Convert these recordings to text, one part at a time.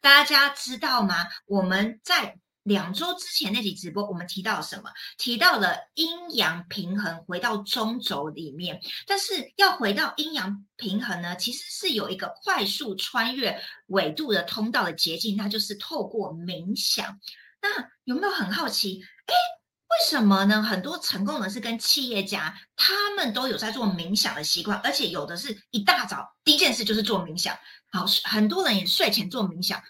大家知道吗？我们在两周之前那集直播，我们提到什么？提到了阴阳平衡，回到中轴里面。但是要回到阴阳平衡呢，其实是有一个快速穿越纬度的通道的捷径，那就是透过冥想。那有没有很好奇？哎，为什么呢？很多成功人士跟企业家，他们都有在做冥想的习惯，而且有的是一大早第一件事就是做冥想。好，很多人也睡前做冥想。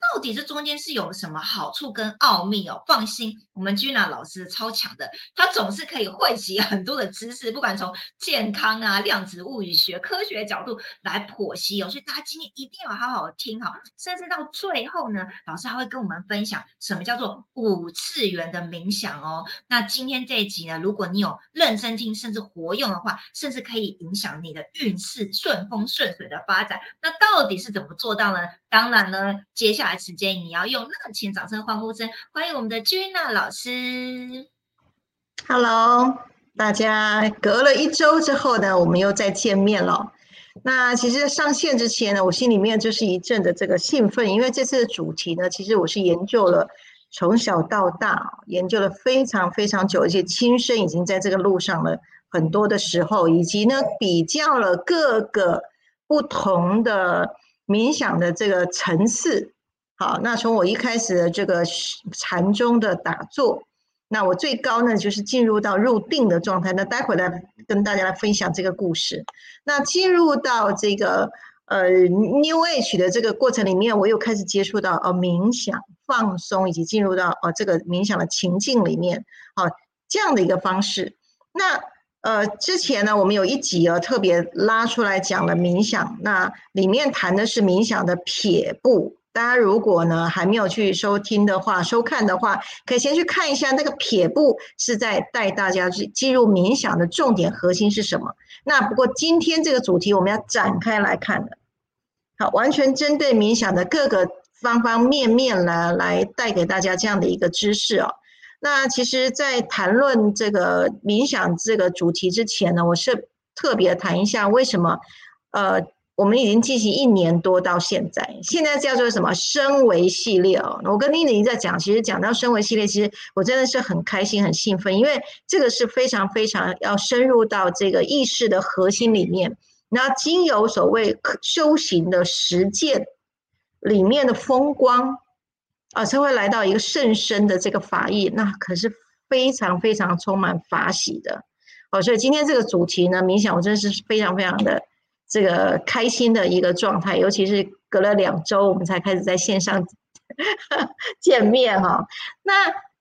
到底这中间是有什么好处跟奥秘哦？放心，我们君娜老师超强的，他总是可以汇集很多的知识，不管从健康啊、量子物理学、科学角度来剖析哦。所以大家今天一定要好好听哈，甚至到最后呢，老师还会跟我们分享什么叫做五次元的冥想哦。那今天这一集呢，如果你有认真听，甚至活用的话，甚至可以影响你的运势顺风顺水的发展。那到底是怎么做到呢？当然呢，接下。时间，你要用热情掌声、欢呼声欢迎我们的君娜老师。Hello，大家隔了一周之后呢，我们又再见面了。那其实上线之前呢，我心里面就是一阵的这个兴奋，因为这次的主题呢，其实我是研究了从小到大，研究了非常非常久，而且亲身已经在这个路上了很多的时候，以及呢比较了各个不同的冥想的这个层次。好，那从我一开始的这个禅宗的打坐，那我最高呢就是进入到入定的状态。那待会来跟大家来分享这个故事。那进入到这个呃 New Age 的这个过程里面，我又开始接触到呃冥想、放松，以及进入到呃这个冥想的情境里面，好这样的一个方式。那呃之前呢，我们有一集啊特别拉出来讲了冥想，那里面谈的是冥想的撇步。大家如果呢还没有去收听的话、收看的话，可以先去看一下那个撇步是在带大家去进入冥想的重点核心是什么。那不过今天这个主题我们要展开来看的，好，完全针对冥想的各个方方面面来来带给大家这样的一个知识哦。那其实，在谈论这个冥想这个主题之前呢，我是特别谈一下为什么呃。我们已经进行一年多到现在，现在叫做什么升维系列哦。我跟妮妮在讲，其实讲到升维系列，其实我真的是很开心、很兴奋，因为这个是非常非常要深入到这个意识的核心里面，那经由所谓修行的实践里面的风光啊，才会来到一个甚深的这个法义，那可是非常非常充满法喜的。好，所以今天这个主题呢，冥想，我真的是非常非常的。这个开心的一个状态，尤其是隔了两周，我们才开始在线上 见面哈。那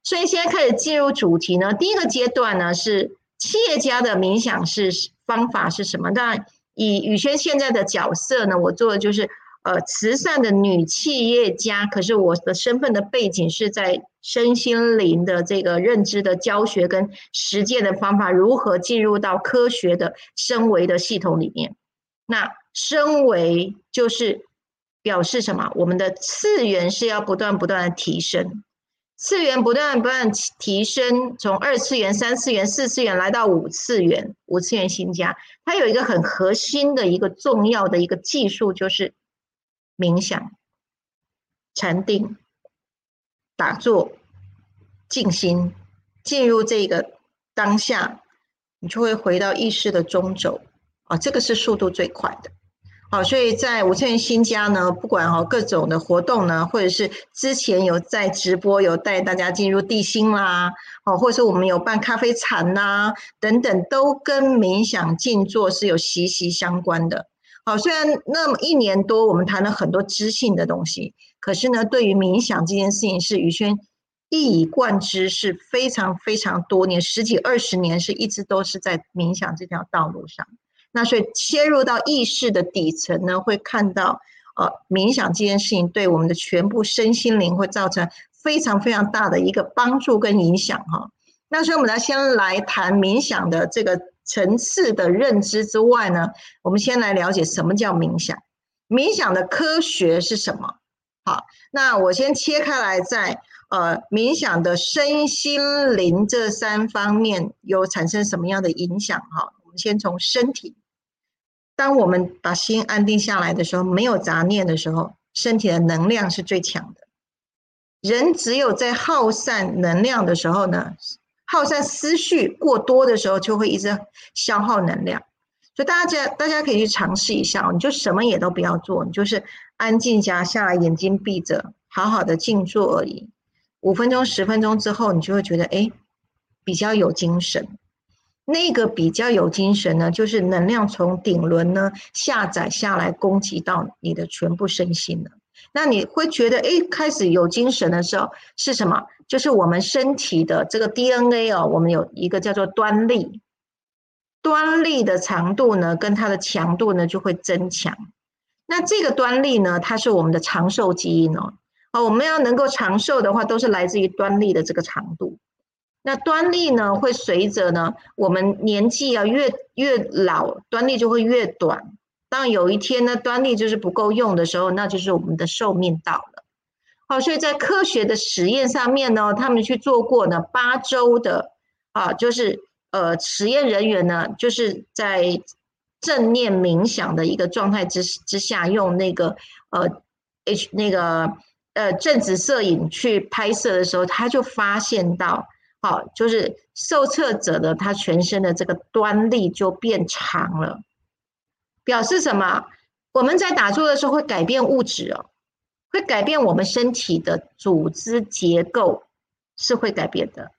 所以现在开始进入主题呢，第一个阶段呢是企业家的冥想是方法是什么？当然，以宇轩现在的角色呢，我做的就是呃慈善的女企业家，可是我的身份的背景是在身心灵的这个认知的教学跟实践的方法，如何进入到科学的升维的系统里面。那升维就是表示什么？我们的次元是要不断不断的提升，次元不断不断提升，从二次元、三次元、四次元来到五次元，五次元新家，它有一个很核心的一个重要的一个技术，就是冥想、禅定、打坐、静心，进入这个当下，你就会回到意识的中轴。啊，这个是速度最快的，好，所以在五千元新家呢，不管哈各种的活动呢，或者是之前有在直播有带大家进入地心啦，哦，或者是我们有办咖啡禅呐等等，都跟冥想静坐是有息息相关的。好，虽然那么一年多我们谈了很多知性的东西，可是呢，对于冥想这件事情，是宇轩一以贯之，是非常非常多年，十几二十年是一直都是在冥想这条道路上。那所以切入到意识的底层呢，会看到，呃，冥想这件事情对我们的全部身心灵会造成非常非常大的一个帮助跟影响哈。那所以我们来先来谈冥想的这个层次的认知之外呢，我们先来了解什么叫冥想，冥想的科学是什么？好，那我先切开来，在呃冥想的身心灵这三方面有产生什么样的影响哈？我们先从身体。当我们把心安定下来的时候，没有杂念的时候，身体的能量是最强的。人只有在耗散能量的时候呢，耗散思绪过多的时候，就会一直消耗能量。所以大家大家可以去尝试一下，你就什么也都不要做，你就是安静下下来，眼睛闭着，好好的静坐而已。五分钟、十分钟之后，你就会觉得哎，比较有精神。那个比较有精神呢，就是能量从顶轮呢下载下来，攻击到你的全部身心了。那你会觉得，哎，开始有精神的时候是什么？就是我们身体的这个 DNA 哦，我们有一个叫做端粒，端粒的长度呢，跟它的强度呢就会增强。那这个端粒呢，它是我们的长寿基因哦。哦，我们要能够长寿的话，都是来自于端粒的这个长度。那端粒呢，会随着呢我们年纪啊越越老，端粒就会越短。当有一天呢，端粒就是不够用的时候，那就是我们的寿命到了。好，所以在科学的实验上面呢，他们去做过呢八周的啊，就是呃实验人员呢，就是在正念冥想的一个状态之之下，用那个呃 H 那个呃正子摄影去拍摄的时候，他就发现到，好，就是受测者的他全身的这个端粒就变长了。表示什么？我们在打坐的时候会改变物质哦，会改变我们身体的组织结构，是会改变的。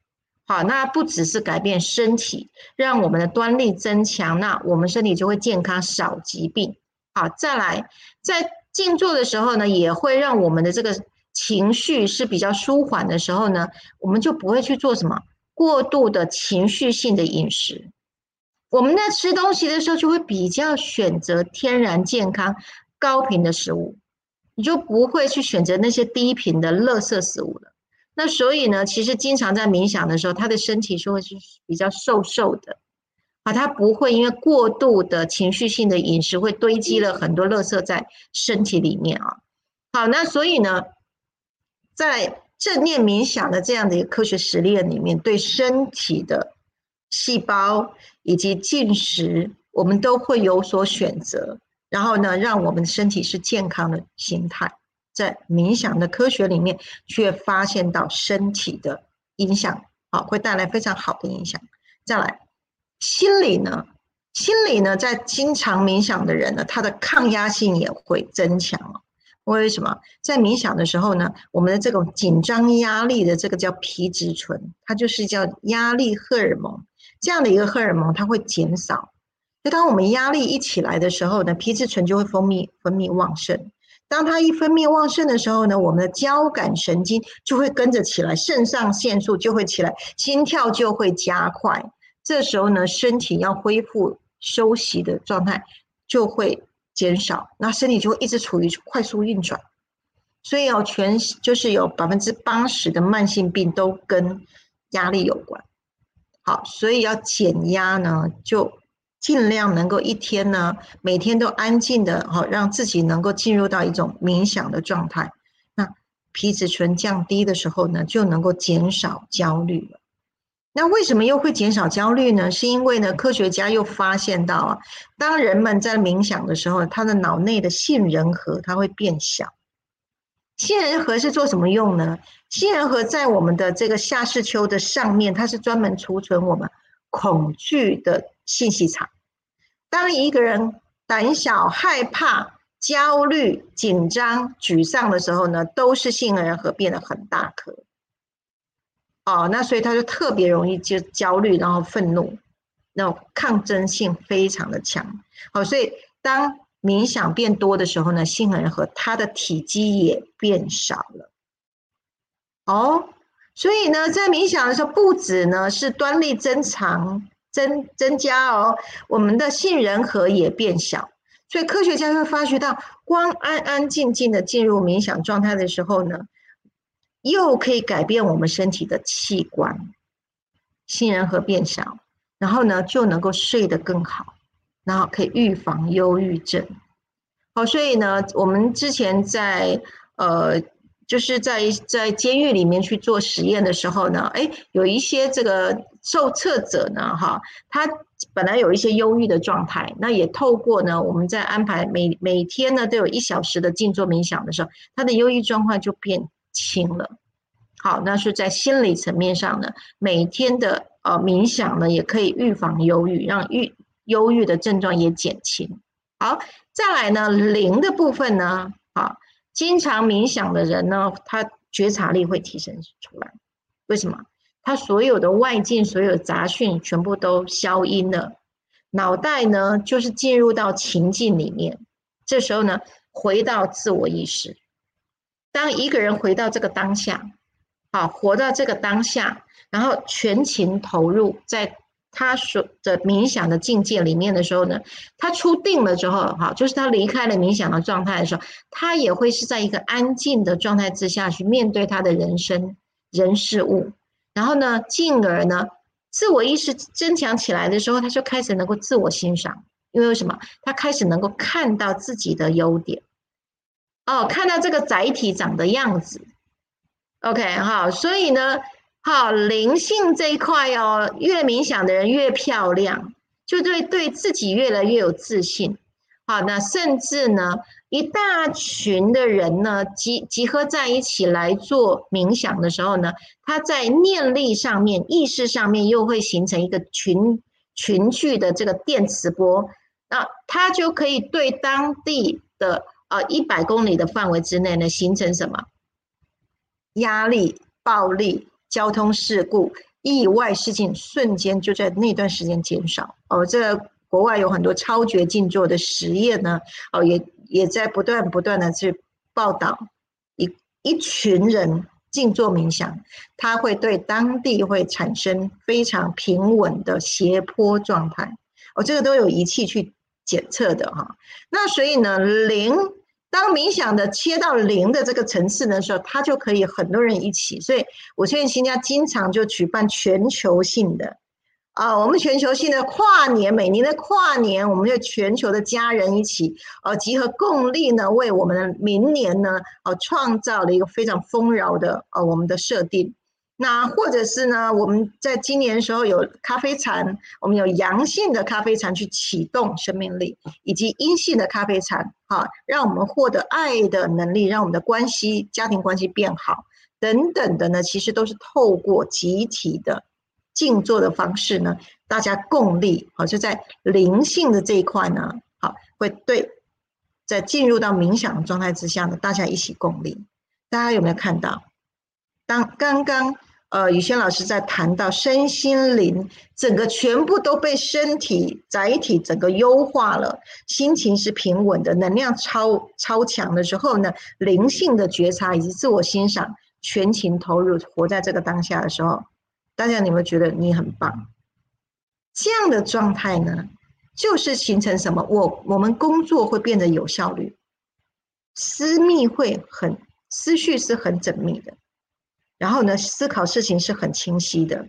好，那不只是改变身体，让我们的端粒增强，那我们身体就会健康，少疾病。好，再来，在静坐的时候呢，也会让我们的这个情绪是比较舒缓的时候呢，我们就不会去做什么过度的情绪性的饮食。我们在吃东西的时候，就会比较选择天然、健康、高频的食物，你就不会去选择那些低频的垃圾食物了。那所以呢，其实经常在冥想的时候，他的身体是会是比较瘦瘦的，啊，他不会因为过度的情绪性的饮食会堆积了很多垃圾在身体里面啊。好，那所以呢，在正念冥想的这样的一个科学实验里面，对身体的细胞。以及进食，我们都会有所选择，然后呢，让我们的身体是健康的心态。在冥想的科学里面，却发现到身体的影响，好，会带来非常好的影响。再来，心理呢？心理呢，在经常冥想的人呢，他的抗压性也会增强为什么？在冥想的时候呢，我们的这种紧张压力的这个叫皮质醇，它就是叫压力荷尔蒙。这样的一个荷尔蒙，它会减少。就当我们压力一起来的时候呢，皮质醇就会分泌分泌旺盛。当它一分泌旺盛的时候呢，我们的交感神经就会跟着起来，肾上腺素就会起来，心跳就会加快。这时候呢，身体要恢复休息的状态就会减少，那身体就会一直处于快速运转。所以哦，全就是有百分之八十的慢性病都跟压力有关。好，所以要减压呢，就尽量能够一天呢，每天都安静的，好让自己能够进入到一种冥想的状态。那皮质醇降低的时候呢，就能够减少焦虑了。那为什么又会减少焦虑呢？是因为呢，科学家又发现到啊，当人们在冥想的时候，他的脑内的杏仁核它会变小。杏仁核是做什么用呢？杏仁核在我们的这个下视丘的上面，它是专门储存我们恐惧的信息场。当一个人胆小、害怕、焦虑、紧张、沮丧的时候呢，都是杏仁核变得很大颗。哦，那所以他就特别容易就焦虑，然后愤怒，那种抗争性非常的强。好，所以当冥想变多的时候呢，杏仁核它的体积也变少了。哦，所以呢，在冥想的时候，不止呢是端粒增长、增增加哦，我们的杏仁核也变小。所以科学家会发觉到，光安安静静的进入冥想状态的时候呢，又可以改变我们身体的器官，杏仁核变小，然后呢就能够睡得更好。然后可以预防忧郁症，好，所以呢，我们之前在呃，就是在在监狱里面去做实验的时候呢，哎，有一些这个受测者呢，哈，他本来有一些忧郁的状态，那也透过呢，我们在安排每每天呢都有一小时的静坐冥想的时候，他的忧郁状况就变轻了。好，那是在心理层面上呢，每天的呃冥想呢，也可以预防忧郁，让郁忧郁的症状也减轻。好，再来呢，灵的部分呢，啊，经常冥想的人呢，他觉察力会提升出来。为什么？他所有的外境、所有杂讯全部都消音了，脑袋呢就是进入到情境里面。这时候呢，回到自我意识。当一个人回到这个当下，好，活到这个当下，然后全情投入在他所的冥想的境界里面的时候呢，他出定了之后，哈，就是他离开了冥想的状态的时候，他也会是在一个安静的状态之下去面对他的人生、人事物。然后呢，进而呢，自我意识增强起来的时候，他就开始能够自我欣赏，因为什么？他开始能够看到自己的优点，哦，看到这个载体长的样子。OK，好，所以呢，好灵性这一块哦，越冥想的人越漂亮，就对对自己越来越有自信。好，那甚至呢。一大群的人呢，集集合在一起来做冥想的时候呢，他在念力上面、意识上面又会形成一个群群聚的这个电磁波，那他就可以对当地的呃一百公里的范围之内呢，形成什么压力、暴力、交通事故、意外事情，瞬间就在那段时间减少。哦，这国外有很多超绝静坐的实验呢，哦也。也在不断不断的去报道一一群人静坐冥想，它会对当地会产生非常平稳的斜坡状态。哦，这个都有仪器去检测的哈。那所以呢，零当冥想的切到零的这个层次的时候，它就可以很多人一起。所以我现在新加经常就举办全球性的。啊，我们全球性的跨年，每年的跨年，我们就全球的家人一起，呃，集合共力呢，为我们的明年呢，呃，创造了一个非常丰饶的呃我们的设定。那或者是呢，我们在今年的时候有咖啡禅，我们有阳性的咖啡禅去启动生命力，以及阴性的咖啡禅，哈，让我们获得爱的能力，让我们的关系、家庭关系变好等等的呢，其实都是透过集体的。静坐的方式呢，大家共力好，就在灵性的这一块呢，好，会对在进入到冥想的状态之下呢，大家一起共力。大家有没有看到？当刚刚呃宇轩老师在谈到身心灵整个全部都被身体载体整个优化了，心情是平稳的，能量超超强的时候呢，灵性的觉察以及自我欣赏，全情投入，活在这个当下的时候。大家，你们觉得你很棒？这样的状态呢，就是形成什么？我我们工作会变得有效率，私密会很思绪是很缜密的，然后呢，思考事情是很清晰的，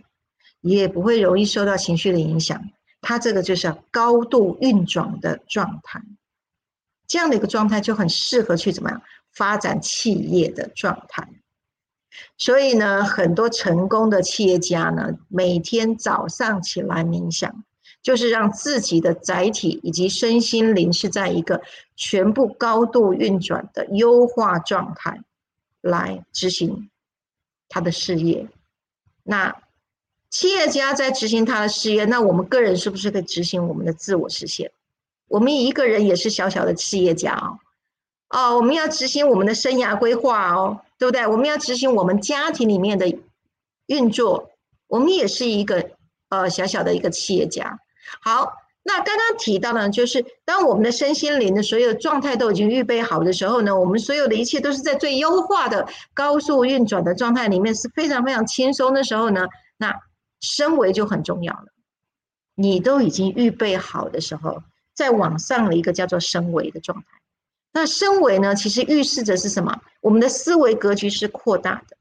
也不会容易受到情绪的影响。它这个就是高度运转的状态，这样的一个状态就很适合去怎么样发展企业的状态。所以呢，很多成功的企业家呢，每天早上起来冥想，就是让自己的载体以及身心灵是在一个全部高度运转的优化状态，来执行他的事业。那企业家在执行他的事业，那我们个人是不是可以执行我们的自我实现？我们一个人也是小小的企业家哦。哦，我们要执行我们的生涯规划哦，对不对？我们要执行我们家庭里面的运作，我们也是一个呃小小的一个企业家。好，那刚刚提到呢，就是当我们的身心灵的所有状态都已经预备好的时候呢，我们所有的一切都是在最优化的高速运转的状态里面，是非常非常轻松的时候呢，那升维就很重要了。你都已经预备好的时候，再往上了一个叫做升维的状态。那升维呢？其实预示着是什么？我们的思维格局是扩大的，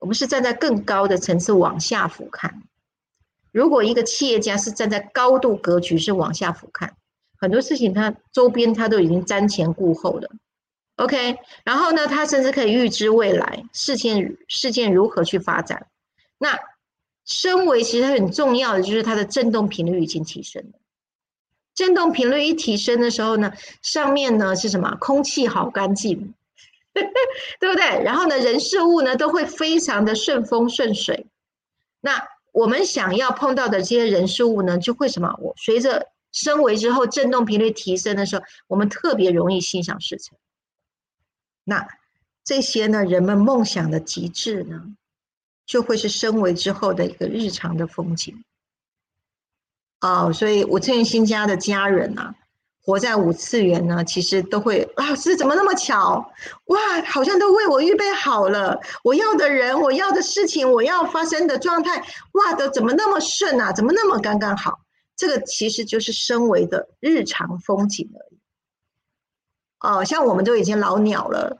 我们是站在更高的层次往下俯瞰。如果一个企业家是站在高度格局是往下俯瞰，很多事情他周边他都已经瞻前顾后了。OK，然后呢，他甚至可以预知未来事件事件如何去发展。那深维其实很重要的就是它的振动频率已经提升了。振动频率一提升的时候呢，上面呢是什么？空气好干净，对不对？然后呢，人事物呢都会非常的顺风顺水。那我们想要碰到的这些人事物呢，就会什么？我随着升维之后，振动频率提升的时候，我们特别容易心想事成。那这些呢，人们梦想的极致呢，就会是升维之后的一个日常的风景。哦，所以五次元新家的家人啊，活在五次元呢，其实都会啊，是怎么那么巧？哇，好像都为我预备好了，我要的人，我要的事情，我要发生的状态，哇，都怎么那么顺啊？怎么那么刚刚好？这个其实就是身为的日常风景而已。哦，像我们都已经老鸟了，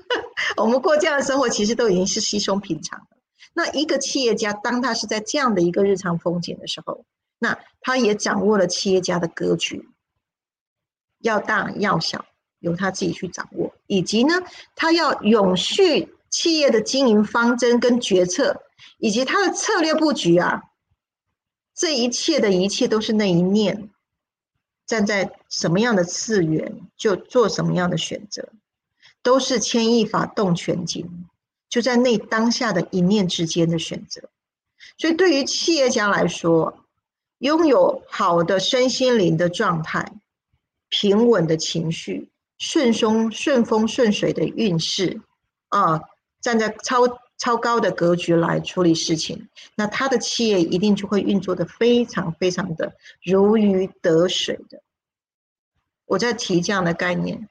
我们过这样的生活，其实都已经是稀松平常了。那一个企业家，当他是在这样的一个日常风景的时候，那他也掌握了企业家的格局，要大要小由他自己去掌握，以及呢，他要永续企业的经营方针跟决策，以及他的策略布局啊，这一切的一切都是那一念，站在什么样的次元就做什么样的选择，都是牵一发动全景，就在那当下的一念之间的选择。所以对于企业家来说，拥有好的身心灵的状态，平稳的情绪，顺松顺风顺水的运势，啊，站在超超高的格局来处理事情，那他的企业一定就会运作的非常非常的如鱼得水的。我在提这样的概念，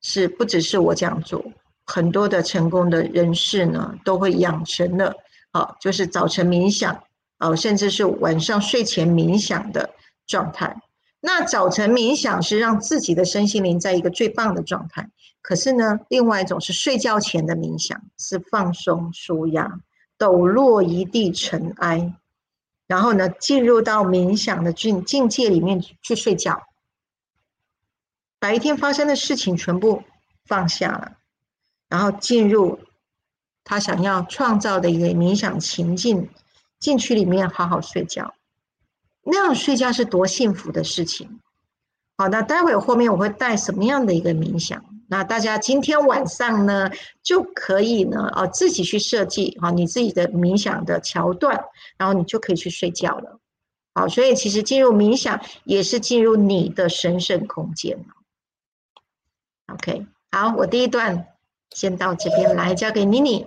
是不只是我这样做，很多的成功的人士呢，都会养成了，啊，就是早晨冥想。哦，甚至是晚上睡前冥想的状态。那早晨冥想是让自己的身心灵在一个最棒的状态。可是呢，另外一种是睡觉前的冥想，是放松、舒压、抖落一地尘埃，然后呢，进入到冥想的境境界里面去睡觉，把一天发生的事情全部放下了，然后进入他想要创造的一个冥想情境。进去里面好好睡觉，那样睡觉是多幸福的事情。好，那待会后面我会带什么样的一个冥想？那大家今天晚上呢就可以呢，哦，自己去设计啊，你自己的冥想的桥段，然后你就可以去睡觉了。好，所以其实进入冥想也是进入你的神圣空间 OK，好，我第一段先到这边来，交给妮妮。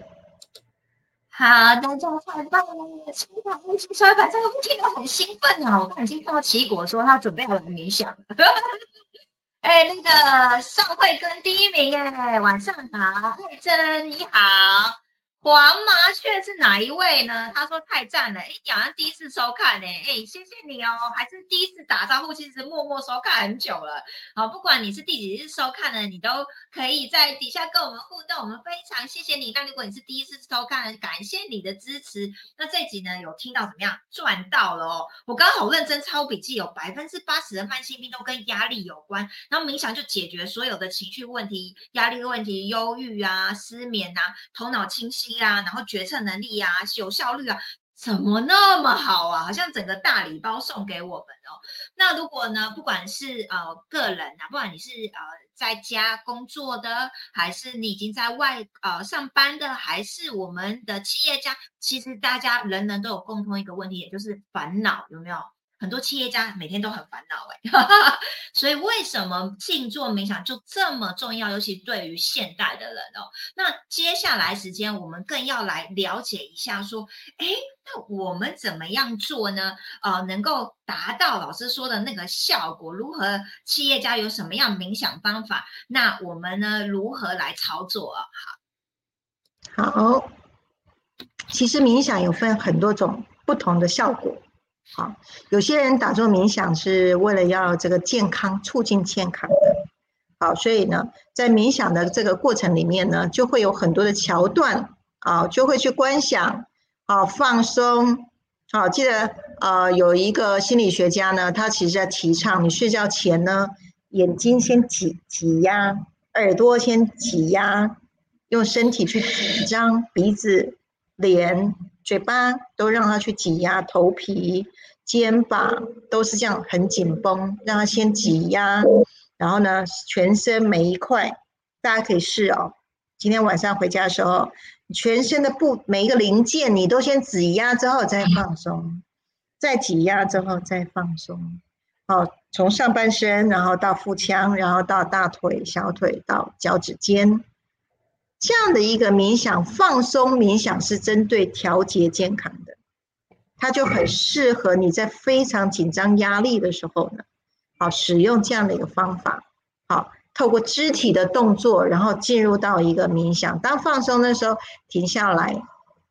好，大家太棒了！奇异果呼吸，所以反正我听得很兴奋啊！我刚已经看到奇果说他准备好了冥想。哎，那个上会跟第一名哎，晚上好，慧珍你好。黄麻雀是哪一位呢？他说太赞了，哎，好像第一次收看呢，哎，谢谢你哦，还是第一次打招呼，其实默默收看很久了。好，不管你是第几次收看呢，你都可以在底下跟我们互动，我们非常谢谢你。那如果你是第一次收看，感谢你的支持。那这集呢，有听到怎么样？赚到了哦！我刚好认真抄笔记，有百分之八十的慢性病都跟压力有关，然后冥想就解决所有的情绪问题、压力问题、忧郁啊、失眠啊、头脑清晰。啊，然后决策能力啊，有效率啊，怎么那么好啊？好像整个大礼包送给我们哦。那如果呢，不管是呃个人啊，不管你是呃在家工作的，还是你已经在外呃上班的，还是我们的企业家，其实大家人人都有共同一个问题，也就是烦恼，有没有？很多企业家每天都很烦恼哎，所以为什么静坐冥想就这么重要？尤其对于现代的人哦。那接下来时间我们更要来了解一下，说，哎，那我们怎么样做呢？呃，能够达到老师说的那个效果？如何企业家有什么样冥想方法？那我们呢如何来操作？好，好，其实冥想有分很多种不同的效果。好，有些人打坐冥想是为了要这个健康，促进健康的。好，所以呢，在冥想的这个过程里面呢，就会有很多的桥段啊，就会去观想，啊，放松。好，记得呃，有一个心理学家呢，他其实在提倡你睡觉前呢，眼睛先挤挤压，耳朵先挤压，用身体去紧张鼻子、脸、嘴巴都让他去挤压头皮、肩膀，都是这样很紧绷，让他先挤压，然后呢，全身每一块，大家可以试哦。今天晚上回家的时候，全身的部每一个零件，你都先挤压之后再放松，再挤压之后再放松。好，从上半身，然后到腹腔，然后到大腿、小腿，到脚趾尖。这样的一个冥想放松冥想是针对调节健康的，它就很适合你在非常紧张压力的时候呢，好使用这样的一个方法，好透过肢体的动作，然后进入到一个冥想。当放松的时候停下来，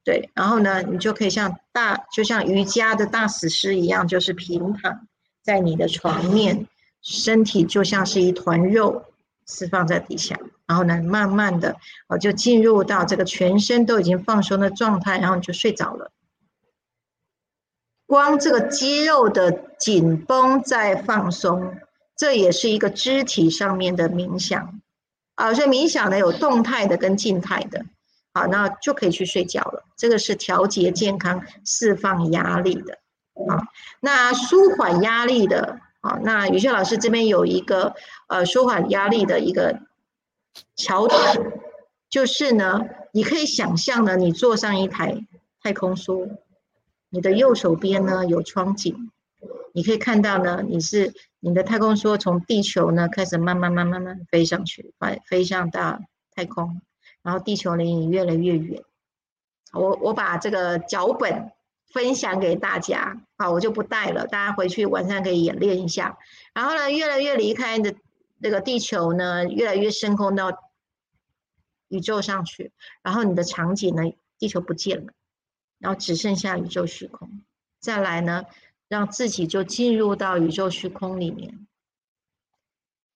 对，然后呢，你就可以像大就像瑜伽的大死尸一样，就是平躺在你的床面，身体就像是一团肉。释放在底下，然后呢，慢慢的，哦，就进入到这个全身都已经放松的状态，然后你就睡着了。光这个肌肉的紧绷在放松，这也是一个肢体上面的冥想啊。所以冥想呢，有动态的跟静态的，好，那就可以去睡觉了。这个是调节健康、释放压力的，啊，那舒缓压力的。好，那宇轩老师这边有一个呃舒缓压力的一个桥段，就是呢，你可以想象呢，你坐上一台太空梭，你的右手边呢有窗景，你可以看到呢，你是你的太空梭从地球呢开始慢慢慢慢慢飞上去，飞飞向大太空，然后地球离你越来越远。我我把这个脚本。分享给大家好，我就不带了，大家回去晚上可以演练一下。然后呢，越来越离开的那个地球呢，越来越升空到宇宙上去。然后你的场景呢，地球不见了，然后只剩下宇宙虚空。再来呢，让自己就进入到宇宙虚空里面。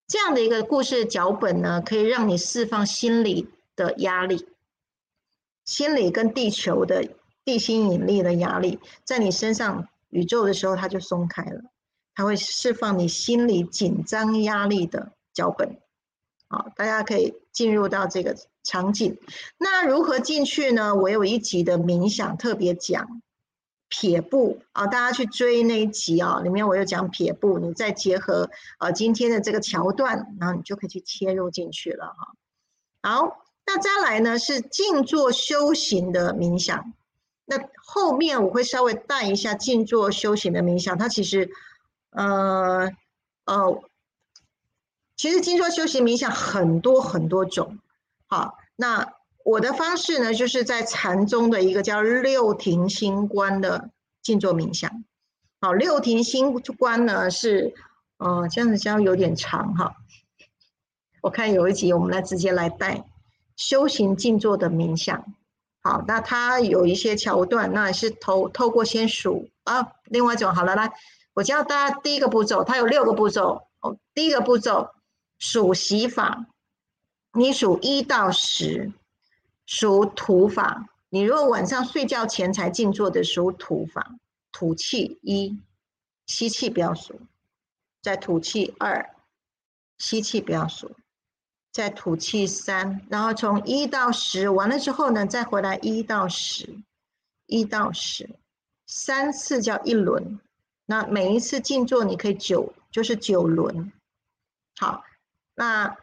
这样的一个故事脚本呢，可以让你释放心理的压力，心理跟地球的。地心引力的压力在你身上，宇宙的时候它就松开了，它会释放你心里紧张压力的脚本。好，大家可以进入到这个场景。那如何进去呢？我有一集的冥想特别讲撇步啊，大家去追那一集啊，里面我有讲撇步，你再结合呃今天的这个桥段，然后你就可以去切入进去了哈。好，那再来呢是静坐修行的冥想。那后面我会稍微带一下静坐修行的冥想，它其实，呃，呃，其实静坐修行冥想很多很多种。好，那我的方式呢，就是在禅宗的一个叫六庭心观的静坐冥想。好，六庭心观呢是，呃，这样子教有点长哈。我看有一集我们来直接来带修行静坐的冥想。好，那它有一些桥段，那是透透过先数啊。另外一种，好了，来，我教大家第一个步骤，它有六个步骤。哦，第一个步骤数息法，你数一到十，数吐法。你如果晚上睡觉前才静坐的，数吐法，吐气一，吸气不要数，再吐气二，吸气不要数。再吐气三，然后从一到十完了之后呢，再回来一到十，一到十，三次叫一轮。那每一次静坐你可以九，就是九轮。好，那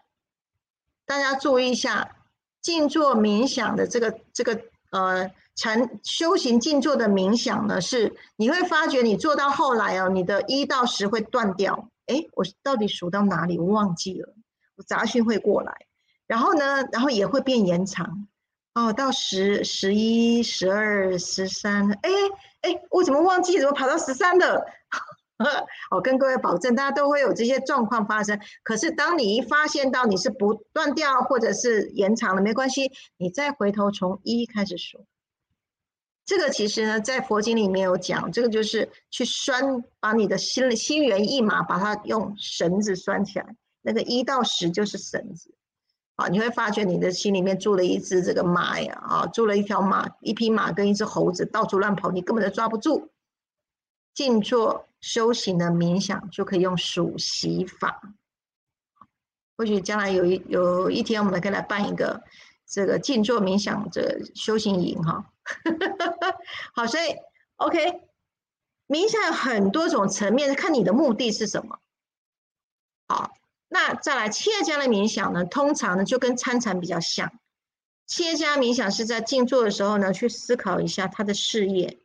大家注意一下，静坐冥想的这个这个呃禅修行静坐的冥想呢，是你会发觉你做到后来哦，你的一到十会断掉。哎，我到底数到哪里？我忘记了。杂讯会过来，然后呢，然后也会变延长，哦，到十、十一、十二、十三，哎哎，我怎么忘记？怎么跑到十三的？我 跟各位保证，大家都会有这些状况发生。可是当你一发现到你是不断掉或者是延长了，没关系，你再回头从一开始数。这个其实呢，在佛经里面有讲，这个就是去拴，把你的心心猿意马，把它用绳子拴起来。那个一到十就是绳子，啊，你会发觉你的心里面住了一只这个马呀，啊，住了一条马，一匹马跟一只猴子到处乱跑，你根本就抓不住。静坐修行的冥想就可以用数息法，或许将来有一有一天我们可以来办一个这个静坐冥想这修行营哈。好，所以 OK，冥想有很多种层面，看你的目的是什么。好，那再来企业家的冥想呢，通常呢就跟参禅比较像。企业家冥想是在静坐的时候呢，去思考一下他的事业、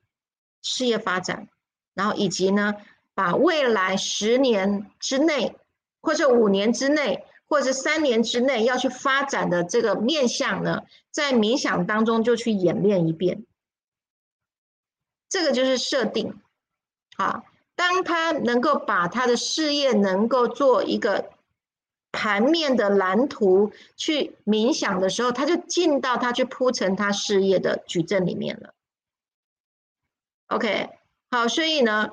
事业发展，然后以及呢，把未来十年之内，或者五年之内，或者三年之内要去发展的这个面向呢，在冥想当中就去演练一遍。这个就是设定，好，当他能够把他的事业能够做一个。盘面的蓝图去冥想的时候，他就进到他去铺成他事业的矩阵里面了。OK，好，所以呢，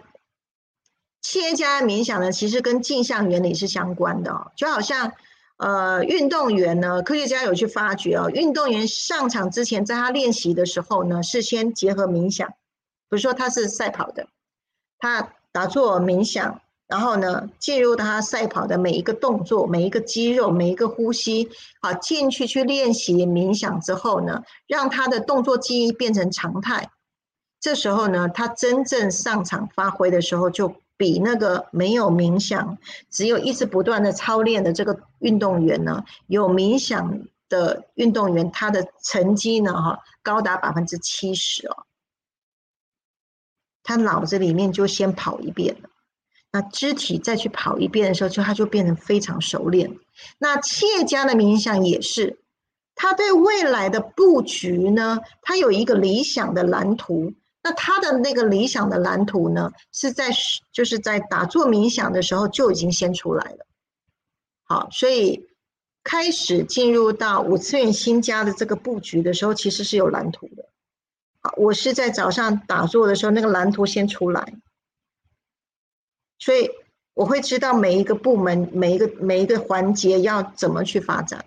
企业家冥想呢，其实跟镜像原理是相关的哦。就好像呃，运动员呢，科学家有去发掘哦，运动员上场之前，在他练习的时候呢，是先结合冥想，比如说他是赛跑的，他打坐冥想。然后呢，进入他赛跑的每一个动作、每一个肌肉、每一个呼吸，好进去去练习冥想之后呢，让他的动作记忆变成常态。这时候呢，他真正上场发挥的时候，就比那个没有冥想、只有一直不断的操练的这个运动员呢，有冥想的运动员，他的成绩呢，哈，高达百分之七十哦。他脑子里面就先跑一遍了。那肢体再去跑一遍的时候，就他就变成非常熟练。那企业家的冥想也是，他对未来的布局呢，他有一个理想的蓝图。那他的那个理想的蓝图呢，是在就是在打坐冥想的时候就已经先出来了。好，所以开始进入到五次元新家的这个布局的时候，其实是有蓝图的。好，我是在早上打坐的时候，那个蓝图先出来。所以我会知道每一个部门、每一个每一个环节要怎么去发展，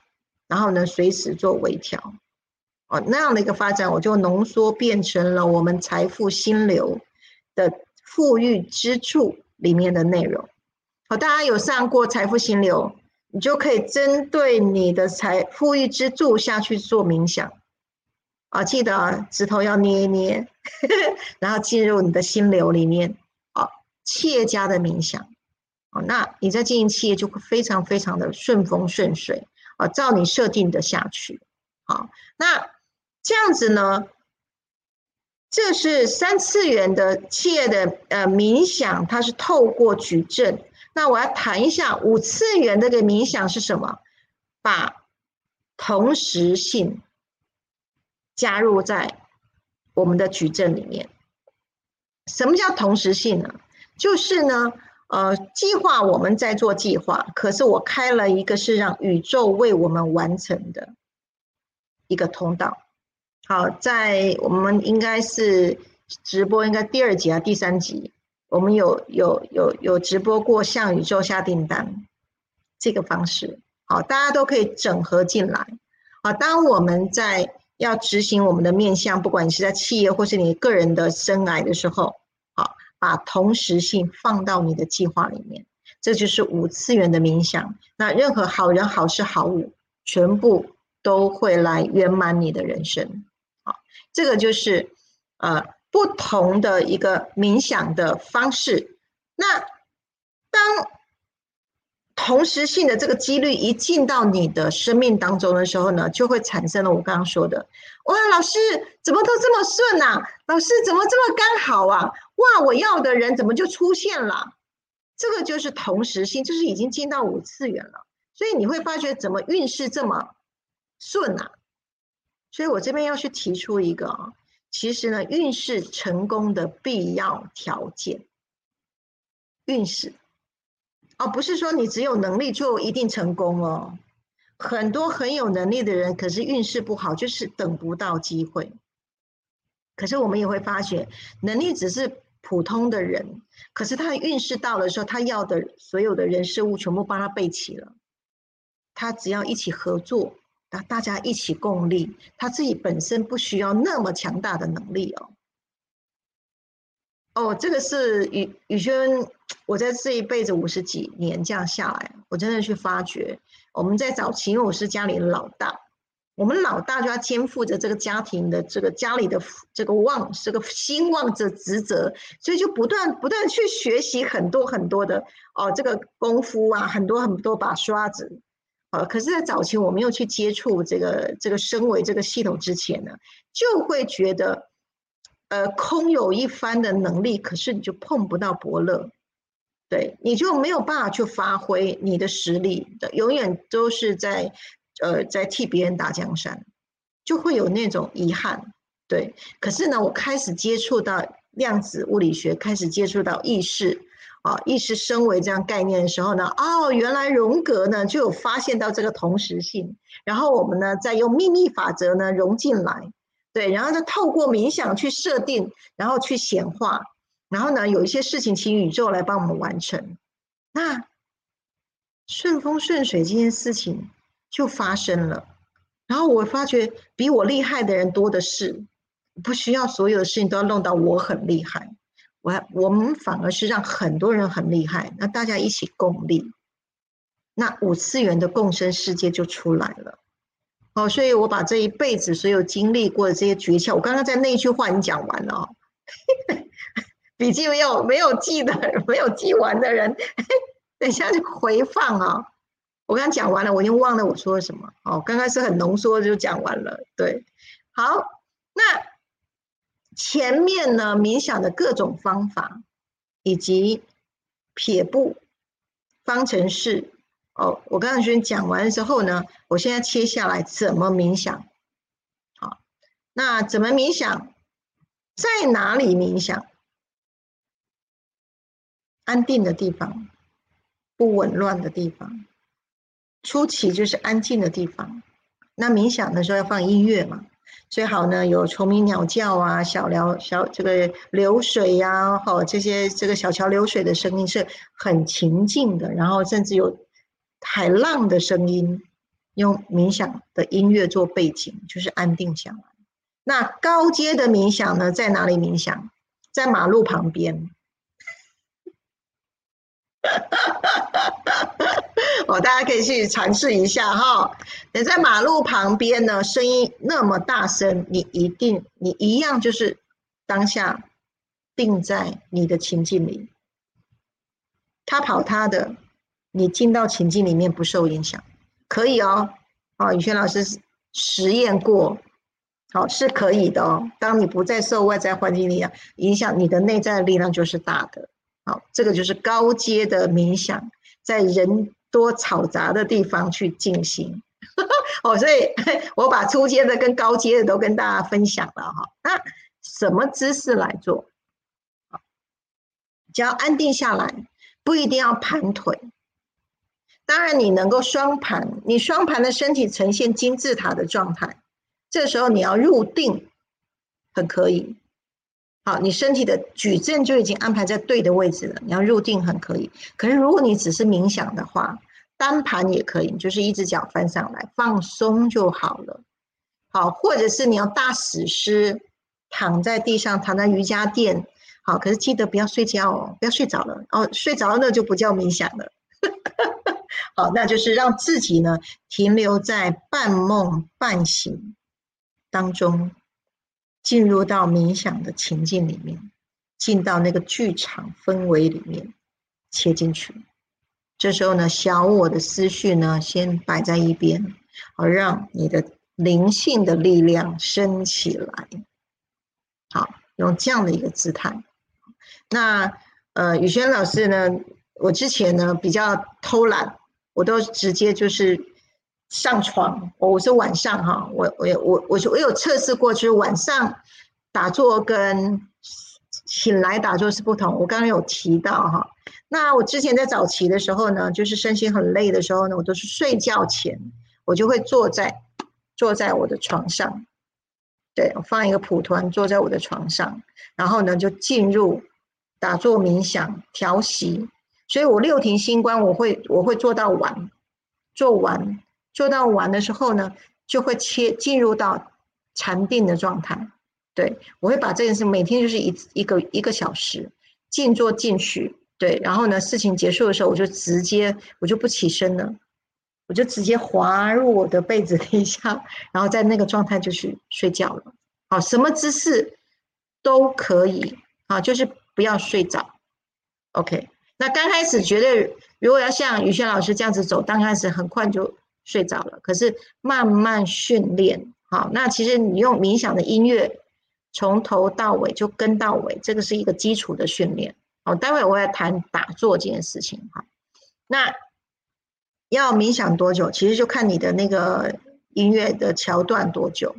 然后呢，随时做微调。哦，那样的一个发展，我就浓缩变成了我们财富心流的富裕支柱里面的内容。好，大家有上过财富心流，你就可以针对你的财富裕支柱下去做冥想。啊，记得啊，指头要捏一捏，然后进入你的心流里面。企业家的冥想，哦，那你在经营企业就会非常非常的顺风顺水啊，照你设定的下去，好，那这样子呢，这是三次元的企业的呃冥想，它是透过矩阵。那我要谈一下五次元的个冥想是什么？把同时性加入在我们的矩阵里面。什么叫同时性呢？就是呢，呃，计划我们在做计划，可是我开了一个是让宇宙为我们完成的一个通道。好，在我们应该是直播，应该第二集啊，第三集，我们有有有有直播过向宇宙下订单这个方式。好，大家都可以整合进来。好，当我们在要执行我们的面向，不管你是在企业或是你个人的生涯的时候。把同时性放到你的计划里面，这就是五次元的冥想。那任何好人、好事、好物，全部都会来圆满你的人生。好，这个就是呃不同的一个冥想的方式。那当同时性的这个几率一进到你的生命当中的时候呢，就会产生了我刚刚说的。哇，老师怎么都这么顺啊？老师怎么这么刚好啊？哇，我要的人怎么就出现了？这个就是同时性，就是已经进到五次元了。所以你会发觉怎么运势这么顺啊？所以我这边要去提出一个，其实呢，运势成功的必要条件，运势，哦，不是说你只有能力就一定成功哦。很多很有能力的人，可是运势不好，就是等不到机会。可是我们也会发觉，能力只是普通的人，可是他运势到了时候，他要的所有的人事物全部帮他备齐了。他只要一起合作，那大家一起共力，他自己本身不需要那么强大的能力哦。哦，这个是宇宇轩，我在这一辈子五十几年这样下来，我真的去发觉。我们在早期，因为我是家里的老大，我们老大就要肩负着这个家庭的这个家里的这个望这个兴旺的职责，所以就不断不断去学习很多很多的哦这个功夫啊，很多很多把刷子。呃，可是，在早期我没有去接触这个这个升维这个系统之前呢，就会觉得，呃，空有一番的能力，可是你就碰不到伯乐，对，你就没有办法去发挥你的实力，永远都是在。呃，在替别人打江山，就会有那种遗憾，对。可是呢，我开始接触到量子物理学，开始接触到意识啊，意识升维这样概念的时候呢，哦，原来荣格呢就有发现到这个同时性，然后我们呢再用秘密法则呢融进来，对，然后再透过冥想去设定，然后去显化，然后呢有一些事情请宇宙来帮我们完成，那顺风顺水这件事情。就发生了，然后我发觉比我厉害的人多的是，不需要所有的事情都要弄到我很厉害，我我们反而是让很多人很厉害，那大家一起共力，那五次元的共生世界就出来了。哦，所以我把这一辈子所有经历过的这些诀窍，我刚刚在那一句话已经讲完了哦，笔记没有没有记的没有记完的人，等一下就回放啊。我刚讲完了，我已经忘了我说了什么。哦，刚刚是很浓缩就讲完了。对，好，那前面呢，冥想的各种方法，以及撇步、方程式。哦，我刚刚先讲完之后呢，我现在切下来怎么冥想。好，那怎么冥想？在哪里冥想？安定的地方，不紊乱的地方。初期就是安静的地方，那冥想的时候要放音乐嘛，最好呢有虫鸣鸟叫啊，小流小这个流水呀，哈这些这个小桥流水的声音是很情境的，然后甚至有海浪的声音，用冥想的音乐做背景，就是安定下来。那高阶的冥想呢，在哪里冥想？在马路旁边。哦，大家可以去尝试一下哈。你在马路旁边呢，声音那么大声，你一定你一样就是当下定在你的情境里。他跑他的，你进到情境里面不受影响，可以哦。哦，宇轩老师实验过，好是可以的哦。当你不再受外在环境力量影响，你的内在的力量就是大的。好，这个就是高阶的冥想，在人。多嘈杂的地方去进行，哦，所以 我把初阶的跟高阶的都跟大家分享了哈。那什么姿势来做？只要安定下来，不一定要盘腿。当然，你能够双盘，你双盘的身体呈现金字塔的状态，这时候你要入定，很可以。好，你身体的矩阵就已经安排在对的位置了。你要入定很可以，可是如果你只是冥想的话，单盘也可以，就是一只脚翻上来放松就好了。好，或者是你要大死尸躺在地上，躺在瑜伽垫。好，可是记得不要睡觉哦，不要睡着了哦，睡着了那就不叫冥想了。好，那就是让自己呢停留在半梦半醒当中。进入到冥想的情境里面，进到那个剧场氛围里面，切进去。这时候呢，小我的思绪呢，先摆在一边，好让你的灵性的力量升起来。好，用这样的一个姿态。那呃，宇轩老师呢，我之前呢比较偷懒，我都直接就是。上床，我是晚上哈，我我我我我有测试过，就是晚上打坐跟醒来打坐是不同。我刚刚有提到哈，那我之前在早期的时候呢，就是身心很累的时候呢，我都是睡觉前，我就会坐在坐在我的床上，对我放一个蒲团坐在我的床上，然后呢就进入打坐冥想调息，所以我六庭星官我会我会做到晚，做完。做到完的时候呢，就会切进入到禅定的状态。对我会把这件事每天就是一一个一个小时静坐进去。对，然后呢，事情结束的时候，我就直接我就不起身了，我就直接滑入我的被子底下，然后在那个状态就去睡觉了。好，什么姿势都可以，啊，就是不要睡着。OK，那刚开始觉得如果要像宇轩老师这样子走，刚开始很快就睡着了。可是慢慢训练，好，那其实你用冥想的音乐从头到尾就跟到尾，这个是一个基础的训练。好，待会我要谈打坐这件事情。哈，那要冥想多久？其实就看你的那个音乐的桥段多久，